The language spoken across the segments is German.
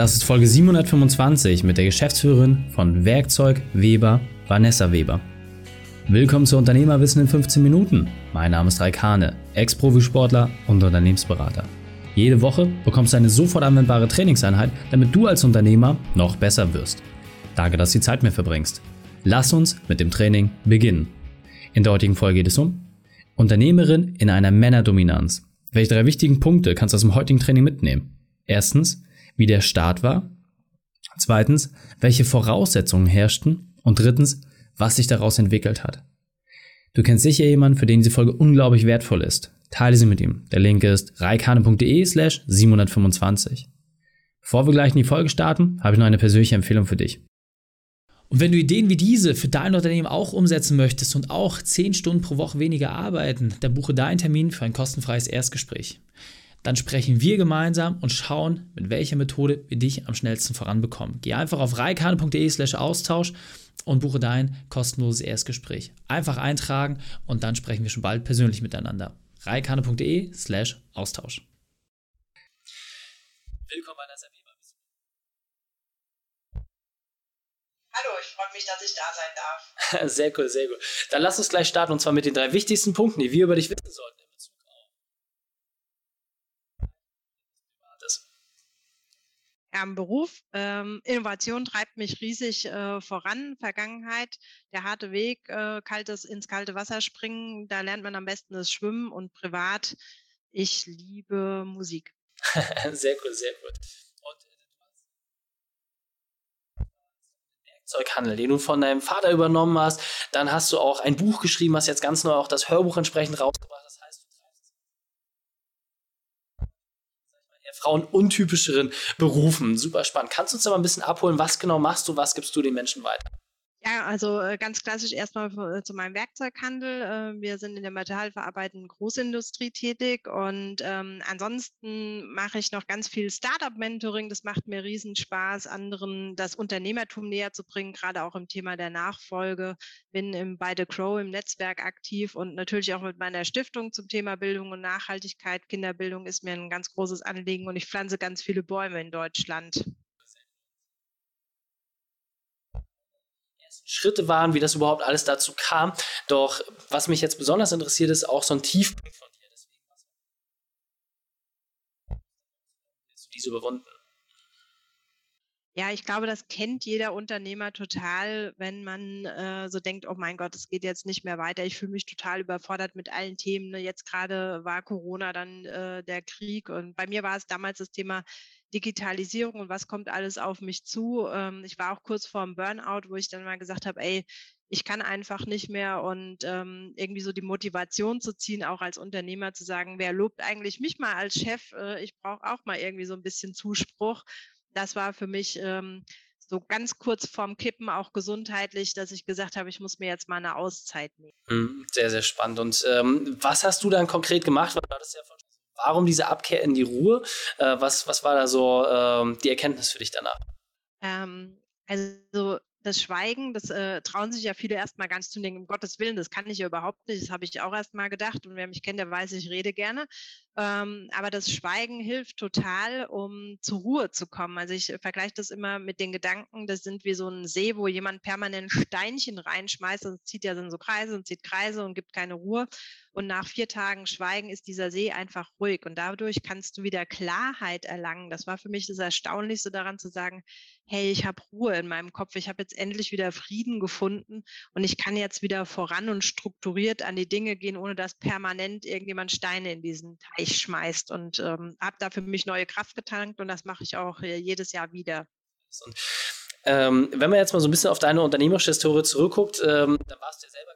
Das ist Folge 725 mit der Geschäftsführerin von Werkzeug Weber, Vanessa Weber. Willkommen zu Unternehmerwissen in 15 Minuten. Mein Name ist Raik Hane, Ex-Profisportler und Unternehmensberater. Jede Woche bekommst du eine sofort anwendbare Trainingseinheit, damit du als Unternehmer noch besser wirst. Danke, dass du die Zeit mir verbringst. Lass uns mit dem Training beginnen. In der heutigen Folge geht es um Unternehmerin in einer Männerdominanz. Welche drei wichtigen Punkte kannst du aus dem heutigen Training mitnehmen? Erstens, wie der Start war. Zweitens, welche Voraussetzungen herrschten. Und drittens, was sich daraus entwickelt hat. Du kennst sicher jemanden, für den diese Folge unglaublich wertvoll ist. Teile sie mit ihm. Der Link ist reikane.de slash 725. Bevor wir gleich in die Folge starten, habe ich noch eine persönliche Empfehlung für dich. Und wenn du Ideen wie diese für dein Unternehmen auch umsetzen möchtest und auch 10 Stunden pro Woche weniger arbeiten, dann buche deinen Termin für ein kostenfreies Erstgespräch. Dann sprechen wir gemeinsam und schauen, mit welcher Methode wir dich am schnellsten voranbekommen. Geh einfach auf reikane.de slash Austausch und buche dein kostenloses Erstgespräch. Einfach eintragen und dann sprechen wir schon bald persönlich miteinander. reikane.de slash Austausch. Willkommen bei der Weber. Hallo, ich freue mich, dass ich da sein darf. sehr cool, sehr cool. Dann lass uns gleich starten und zwar mit den drei wichtigsten Punkten, die wir über dich wissen sollten. Am Beruf. Ähm, Innovation treibt mich riesig äh, voran. Vergangenheit, der harte Weg, äh, kaltes ins kalte Wasser springen, da lernt man am besten das Schwimmen und privat. Ich liebe Musik. sehr cool, sehr. Und äh, Werkzeughandel, den du von deinem Vater übernommen hast. Dann hast du auch ein Buch geschrieben, hast jetzt ganz neu auch das Hörbuch entsprechend rausgebracht. Frauenuntypischeren Berufen. Super spannend. Kannst du uns aber ein bisschen abholen, was genau machst du, was gibst du den Menschen weiter? Ja, also äh, ganz klassisch erstmal äh, zu meinem Werkzeughandel. Äh, wir sind in der metallverarbeitenden Großindustrie tätig und ähm, ansonsten mache ich noch ganz viel Startup-Mentoring. Das macht mir riesen Spaß, anderen das Unternehmertum näher zu bringen, gerade auch im Thema der Nachfolge. Bin im, bei The Crow im Netzwerk aktiv und natürlich auch mit meiner Stiftung zum Thema Bildung und Nachhaltigkeit. Kinderbildung ist mir ein ganz großes Anliegen und ich pflanze ganz viele Bäume in Deutschland. Schritte waren, wie das überhaupt alles dazu kam. Doch was mich jetzt besonders interessiert, ist auch so ein Tiefpunkt von dir. Deswegen hast du diese überwunden? Ja, ich glaube, das kennt jeder Unternehmer total, wenn man äh, so denkt, oh mein Gott, es geht jetzt nicht mehr weiter. Ich fühle mich total überfordert mit allen Themen. Ne? Jetzt gerade war Corona, dann äh, der Krieg und bei mir war es damals das Thema Digitalisierung und was kommt alles auf mich zu. Ähm, ich war auch kurz vor dem Burnout, wo ich dann mal gesagt habe, ey, ich kann einfach nicht mehr und ähm, irgendwie so die Motivation zu ziehen, auch als Unternehmer zu sagen, wer lobt eigentlich mich mal als Chef? Äh, ich brauche auch mal irgendwie so ein bisschen Zuspruch. Das war für mich ähm, so ganz kurz vorm Kippen auch gesundheitlich, dass ich gesagt habe, ich muss mir jetzt mal eine Auszeit nehmen. Mhm, sehr, sehr spannend. Und ähm, was hast du dann konkret gemacht? Weil du hattest ja von Warum diese Abkehr in die Ruhe? Äh, was, was war da so ähm, die Erkenntnis für dich danach? Ähm, also das Schweigen, das äh, trauen sich ja viele erstmal ganz zu denken, um Gottes Willen, das kann ich ja überhaupt nicht, das habe ich auch erstmal gedacht und wer mich kennt, der weiß, ich rede gerne. Ähm, aber das Schweigen hilft total, um zur Ruhe zu kommen. Also ich vergleiche das immer mit den Gedanken, das sind wie so ein See, wo jemand permanent Steinchen reinschmeißt und zieht ja dann so Kreise und zieht Kreise und gibt keine Ruhe. Und nach vier Tagen Schweigen ist dieser See einfach ruhig und dadurch kannst du wieder Klarheit erlangen. Das war für mich das Erstaunlichste daran zu sagen, hey, ich habe Ruhe in meinem Kopf, ich habe jetzt endlich wieder Frieden gefunden und ich kann jetzt wieder voran und strukturiert an die Dinge gehen, ohne dass permanent irgendjemand Steine in diesen Teich schmeißt und ähm, habe da für mich neue Kraft getankt und das mache ich auch äh, jedes Jahr wieder. Ähm, wenn man jetzt mal so ein bisschen auf deine unternehmerische Historie zurückguckt, ähm, dann warst du ja selber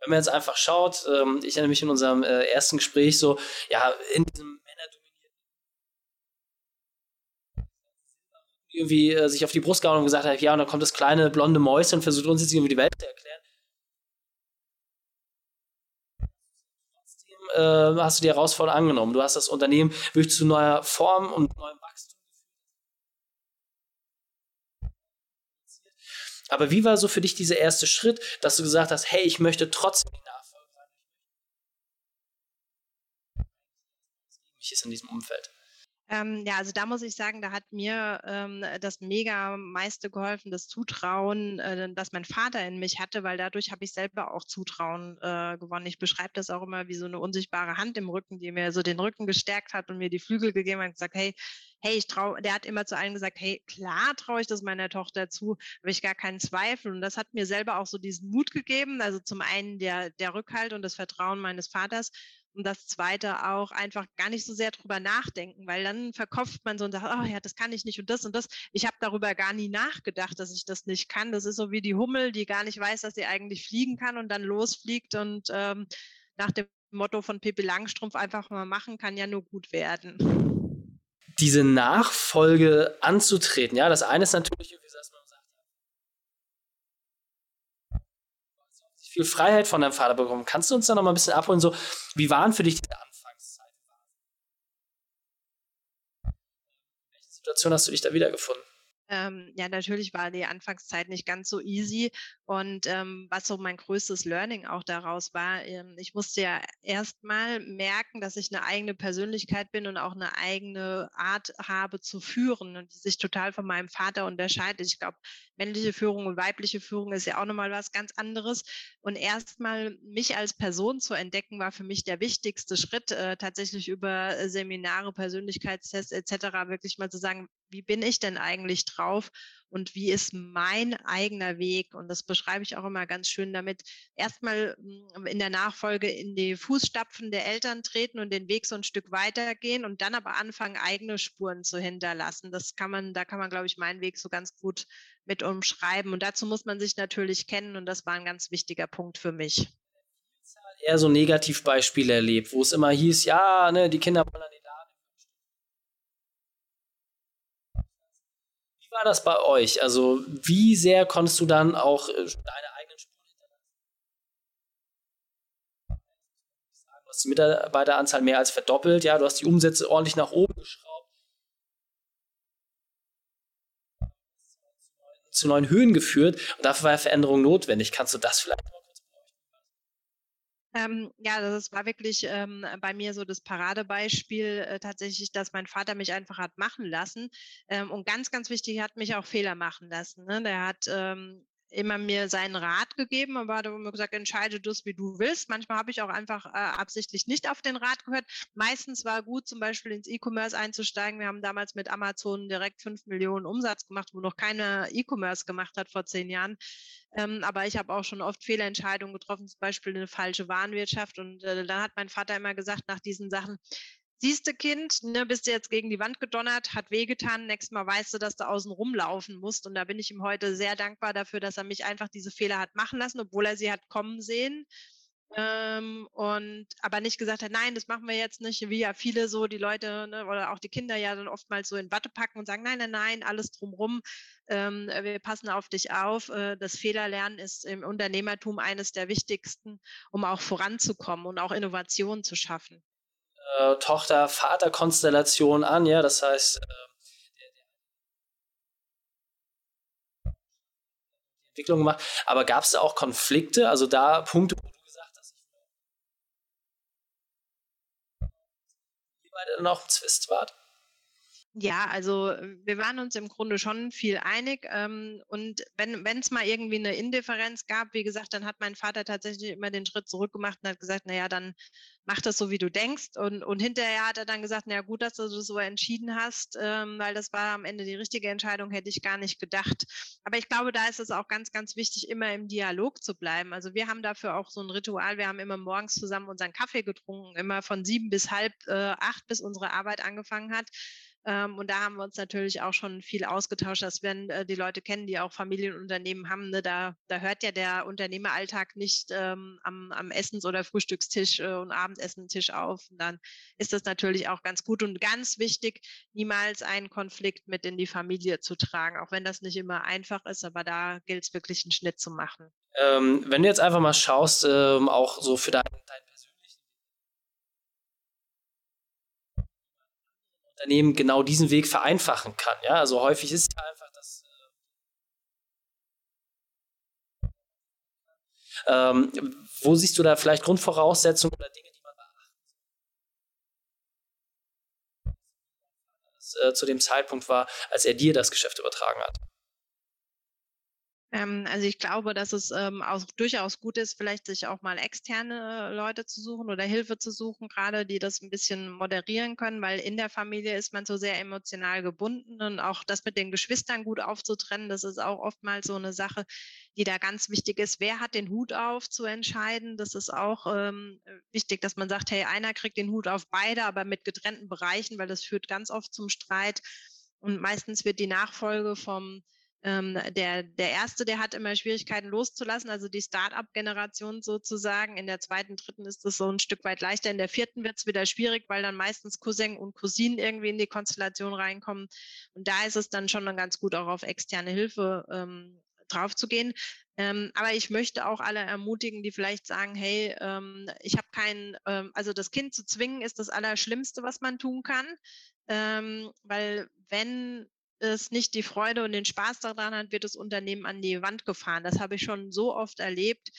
wenn man jetzt einfach schaut, ähm, ich erinnere mich in unserem äh, ersten Gespräch so, ja, in diesem irgendwie äh, sich auf die Brust gehauen und gesagt hat, ja, und dann kommt das kleine blonde Mäuschen und versucht uns jetzt irgendwie die Welt zu erklären. Trotzdem äh, hast du die Herausforderung angenommen. Du hast das Unternehmen wirklich zu neuer Form und neuem Wachstum Aber wie war so für dich dieser erste Schritt, dass du gesagt hast, hey, ich möchte trotzdem die Nachfolge sein? wichtig ist in diesem Umfeld? Ähm, ja, also da muss ich sagen, da hat mir ähm, das mega meiste geholfen, das Zutrauen, äh, das mein Vater in mich hatte, weil dadurch habe ich selber auch Zutrauen äh, gewonnen. Ich beschreibe das auch immer wie so eine unsichtbare Hand im Rücken, die mir so den Rücken gestärkt hat und mir die Flügel gegeben hat und gesagt, hey, hey, ich traue, der hat immer zu allen gesagt, hey, klar traue ich das meiner Tochter zu, habe ich gar keinen Zweifel. Und das hat mir selber auch so diesen Mut gegeben. Also zum einen der, der Rückhalt und das Vertrauen meines Vaters und das Zweite auch einfach gar nicht so sehr drüber nachdenken, weil dann verkopft man so und sagt, oh ja, das kann ich nicht und das und das. Ich habe darüber gar nie nachgedacht, dass ich das nicht kann. Das ist so wie die Hummel, die gar nicht weiß, dass sie eigentlich fliegen kann und dann losfliegt und ähm, nach dem Motto von Pippi Langstrumpf einfach mal machen, kann ja nur gut werden. Diese Nachfolge anzutreten, ja, das eine ist natürlich, wie gesagt, viel Freiheit von deinem Vater bekommen. Kannst du uns da noch mal ein bisschen abholen, so, wie waren für dich diese Anfangszeit? In welcher Situation hast du dich da wiedergefunden? Ähm, ja, natürlich war die Anfangszeit nicht ganz so easy. Und ähm, was so mein größtes Learning auch daraus war, ähm, ich musste ja erstmal merken, dass ich eine eigene Persönlichkeit bin und auch eine eigene Art habe zu führen und die sich total von meinem Vater unterscheidet. Ich glaube, männliche Führung und weibliche Führung ist ja auch nochmal was ganz anderes. Und erstmal mich als Person zu entdecken, war für mich der wichtigste Schritt, äh, tatsächlich über Seminare, Persönlichkeitstests etc. wirklich mal zu sagen, wie bin ich denn eigentlich drauf und wie ist mein eigener Weg? Und das beschreibe ich auch immer ganz schön damit. Erstmal hm, in der Nachfolge in die Fußstapfen der Eltern treten und den Weg so ein Stück weitergehen und dann aber anfangen, eigene Spuren zu hinterlassen. Das kann man, da kann man, glaube ich, meinen Weg so ganz gut mit umschreiben. Und dazu muss man sich natürlich kennen und das war ein ganz wichtiger Punkt für mich eher so Negativbeispiele erlebt, wo es immer hieß, ja, ne, die Kinder wollen an die Wie war das bei euch? Also, wie sehr konntest du dann auch äh, deine eigenen Spuren hinterlassen? Du hast die Mitarbeiteranzahl mehr als verdoppelt, ja, du hast die Umsätze ordentlich nach oben geschraubt. Zu neuen Höhen geführt und dafür war Veränderung notwendig. Kannst du das vielleicht ähm, ja, das war wirklich ähm, bei mir so das Paradebeispiel äh, tatsächlich, dass mein Vater mich einfach hat machen lassen. Ähm, und ganz, ganz wichtig, er hat mich auch Fehler machen lassen. Ne? Der hat ähm, immer mir seinen Rat gegeben, aber hat immer gesagt, entscheide das, wie du willst. Manchmal habe ich auch einfach äh, absichtlich nicht auf den Rat gehört. Meistens war gut, zum Beispiel ins E-Commerce einzusteigen. Wir haben damals mit Amazon direkt fünf Millionen Umsatz gemacht, wo noch keiner E-Commerce gemacht hat vor zehn Jahren. Ähm, aber ich habe auch schon oft Fehlentscheidungen getroffen, zum Beispiel eine falsche Warenwirtschaft. Und äh, dann hat mein Vater immer gesagt nach diesen Sachen, siehste Kind, ne, bist du jetzt gegen die Wand gedonnert, hat wehgetan, nächstes Mal weißt du, dass du außen rumlaufen musst. Und da bin ich ihm heute sehr dankbar dafür, dass er mich einfach diese Fehler hat machen lassen, obwohl er sie hat kommen sehen. Ähm, und aber nicht gesagt hat, nein, das machen wir jetzt nicht, wie ja viele so die Leute ne, oder auch die Kinder ja dann oftmals so in Watte packen und sagen, nein, nein, nein, alles drumrum, ähm, wir passen auf dich auf. Äh, das Fehlerlernen ist im Unternehmertum eines der wichtigsten, um auch voranzukommen und auch Innovationen zu schaffen äh, Tochter-Vater-Konstellation an, ja, das heißt, äh, Entwicklung gemacht. Aber gab es da auch Konflikte, also da Punkte, wo du gesagt hast, wie beide dann auch im Zwist wart? Ja, also wir waren uns im Grunde schon viel einig. Ähm, und wenn es mal irgendwie eine Indifferenz gab, wie gesagt, dann hat mein Vater tatsächlich immer den Schritt zurück gemacht und hat gesagt, naja, dann mach das so, wie du denkst. Und, und hinterher hat er dann gesagt, naja, gut, dass du das so entschieden hast, ähm, weil das war am Ende die richtige Entscheidung, hätte ich gar nicht gedacht. Aber ich glaube, da ist es auch ganz, ganz wichtig, immer im Dialog zu bleiben. Also wir haben dafür auch so ein Ritual. Wir haben immer morgens zusammen unseren Kaffee getrunken, immer von sieben bis halb äh, acht, bis unsere Arbeit angefangen hat. Ähm, und da haben wir uns natürlich auch schon viel ausgetauscht, dass wenn äh, die Leute kennen, die auch Familienunternehmen haben, ne, da, da hört ja der Unternehmeralltag nicht ähm, am, am Essens- oder Frühstückstisch äh, und Abendessentisch auf. Und dann ist das natürlich auch ganz gut und ganz wichtig, niemals einen Konflikt mit in die Familie zu tragen, auch wenn das nicht immer einfach ist, aber da gilt es wirklich einen Schnitt zu machen. Ähm, wenn du jetzt einfach mal schaust, ähm, auch so für dein, dein Unternehmen genau diesen Weg vereinfachen kann. Ja, also häufig ist ja einfach das. Äh, ähm, wo siehst du da vielleicht Grundvoraussetzungen oder Dinge, die man beachten es äh, zu dem Zeitpunkt war, als er dir das Geschäft übertragen hat? Ähm, also ich glaube, dass es ähm, auch durchaus gut ist, vielleicht sich auch mal externe Leute zu suchen oder Hilfe zu suchen, gerade die das ein bisschen moderieren können, weil in der Familie ist man so sehr emotional gebunden und auch das mit den Geschwistern gut aufzutrennen, das ist auch oftmals so eine Sache, die da ganz wichtig ist. Wer hat den Hut auf zu entscheiden? Das ist auch ähm, wichtig, dass man sagt, hey, einer kriegt den Hut auf beide, aber mit getrennten Bereichen, weil das führt ganz oft zum Streit. Und meistens wird die Nachfolge vom ähm, der, der erste, der hat immer Schwierigkeiten loszulassen, also die Start-up-Generation sozusagen. In der zweiten, dritten ist es so ein Stück weit leichter. In der vierten wird es wieder schwierig, weil dann meistens Cousin und Cousinen irgendwie in die Konstellation reinkommen. Und da ist es dann schon ganz gut, auch auf externe Hilfe ähm, drauf zu gehen. Ähm, aber ich möchte auch alle ermutigen, die vielleicht sagen, hey, ähm, ich habe kein, ähm, also das Kind zu zwingen ist das Allerschlimmste, was man tun kann. Ähm, weil wenn es nicht die Freude und den Spaß daran hat, wird das Unternehmen an die Wand gefahren. Das habe ich schon so oft erlebt.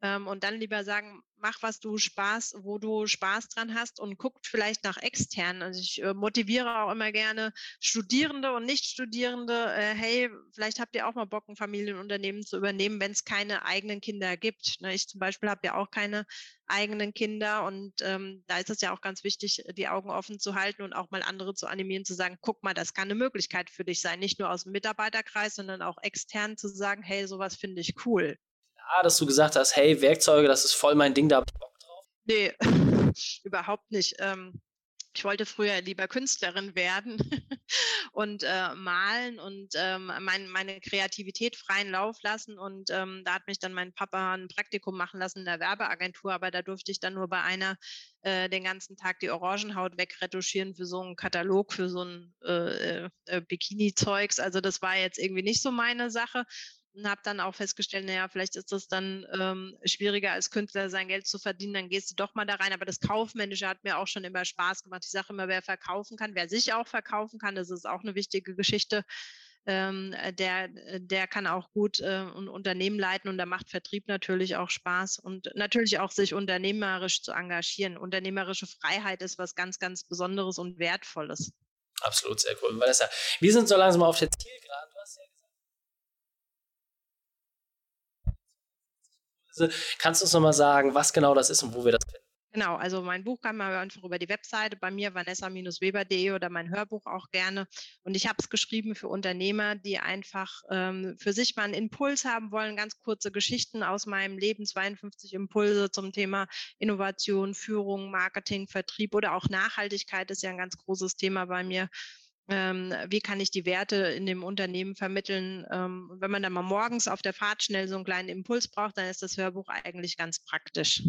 Ähm, und dann lieber sagen, mach, was du Spaß, wo du Spaß dran hast und guckt vielleicht nach extern. Also ich äh, motiviere auch immer gerne Studierende und Nichtstudierende, äh, hey, vielleicht habt ihr auch mal Bock, ein Familienunternehmen zu übernehmen, wenn es keine eigenen Kinder gibt. Ne? Ich zum Beispiel habe ja auch keine eigenen Kinder und ähm, da ist es ja auch ganz wichtig, die Augen offen zu halten und auch mal andere zu animieren, zu sagen, guck mal, das kann eine Möglichkeit für dich sein, nicht nur aus dem Mitarbeiterkreis, sondern auch extern zu sagen, hey, sowas finde ich cool. Klar, dass du gesagt hast, hey, Werkzeuge, das ist voll mein Ding, da habe ich Bock drauf? Nee, überhaupt nicht. Ähm, ich wollte früher lieber Künstlerin werden und äh, malen und ähm, mein, meine Kreativität freien Lauf lassen. Und ähm, da hat mich dann mein Papa ein Praktikum machen lassen in der Werbeagentur, aber da durfte ich dann nur bei einer äh, den ganzen Tag die Orangenhaut wegretuschieren für so einen Katalog, für so ein äh, äh, äh Bikini-Zeugs. Also das war jetzt irgendwie nicht so meine Sache und habe dann auch festgestellt, naja, vielleicht ist das dann ähm, schwieriger als Künstler sein Geld zu verdienen, dann gehst du doch mal da rein. Aber das Kaufmännische hat mir auch schon immer Spaß gemacht. Ich sage immer, wer verkaufen kann, wer sich auch verkaufen kann, das ist auch eine wichtige Geschichte. Ähm, der, der kann auch gut äh, ein Unternehmen leiten und da macht Vertrieb natürlich auch Spaß und natürlich auch sich unternehmerisch zu engagieren. Unternehmerische Freiheit ist was ganz, ganz Besonderes und Wertvolles. Absolut, sehr cool. Vanessa, wir sind so langsam auf der Zielgeraden. Kannst du uns nochmal sagen, was genau das ist und wo wir das finden? Genau, also mein Buch kann man einfach über die Webseite bei mir, vanessa-weber.de oder mein Hörbuch auch gerne. Und ich habe es geschrieben für Unternehmer, die einfach ähm, für sich mal einen Impuls haben wollen. Ganz kurze Geschichten aus meinem Leben, 52 Impulse zum Thema Innovation, Führung, Marketing, Vertrieb oder auch Nachhaltigkeit ist ja ein ganz großes Thema bei mir wie kann ich die Werte in dem Unternehmen vermitteln. Ähm, wenn man dann mal morgens auf der Fahrt schnell so einen kleinen Impuls braucht, dann ist das Hörbuch eigentlich ganz praktisch.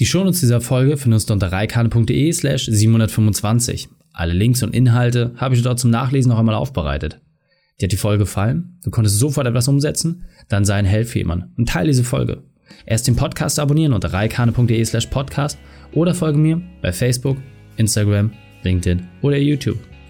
Die Shownotes dieser Folge findest du unter reikane.de slash 725. Alle Links und Inhalte habe ich dort zum Nachlesen noch einmal aufbereitet. Dir hat die Folge gefallen? Du konntest sofort etwas umsetzen? Dann sei ein Held für und teile diese Folge. Erst den Podcast abonnieren unter reikane.de slash podcast oder folge mir bei Facebook, Instagram, LinkedIn oder YouTube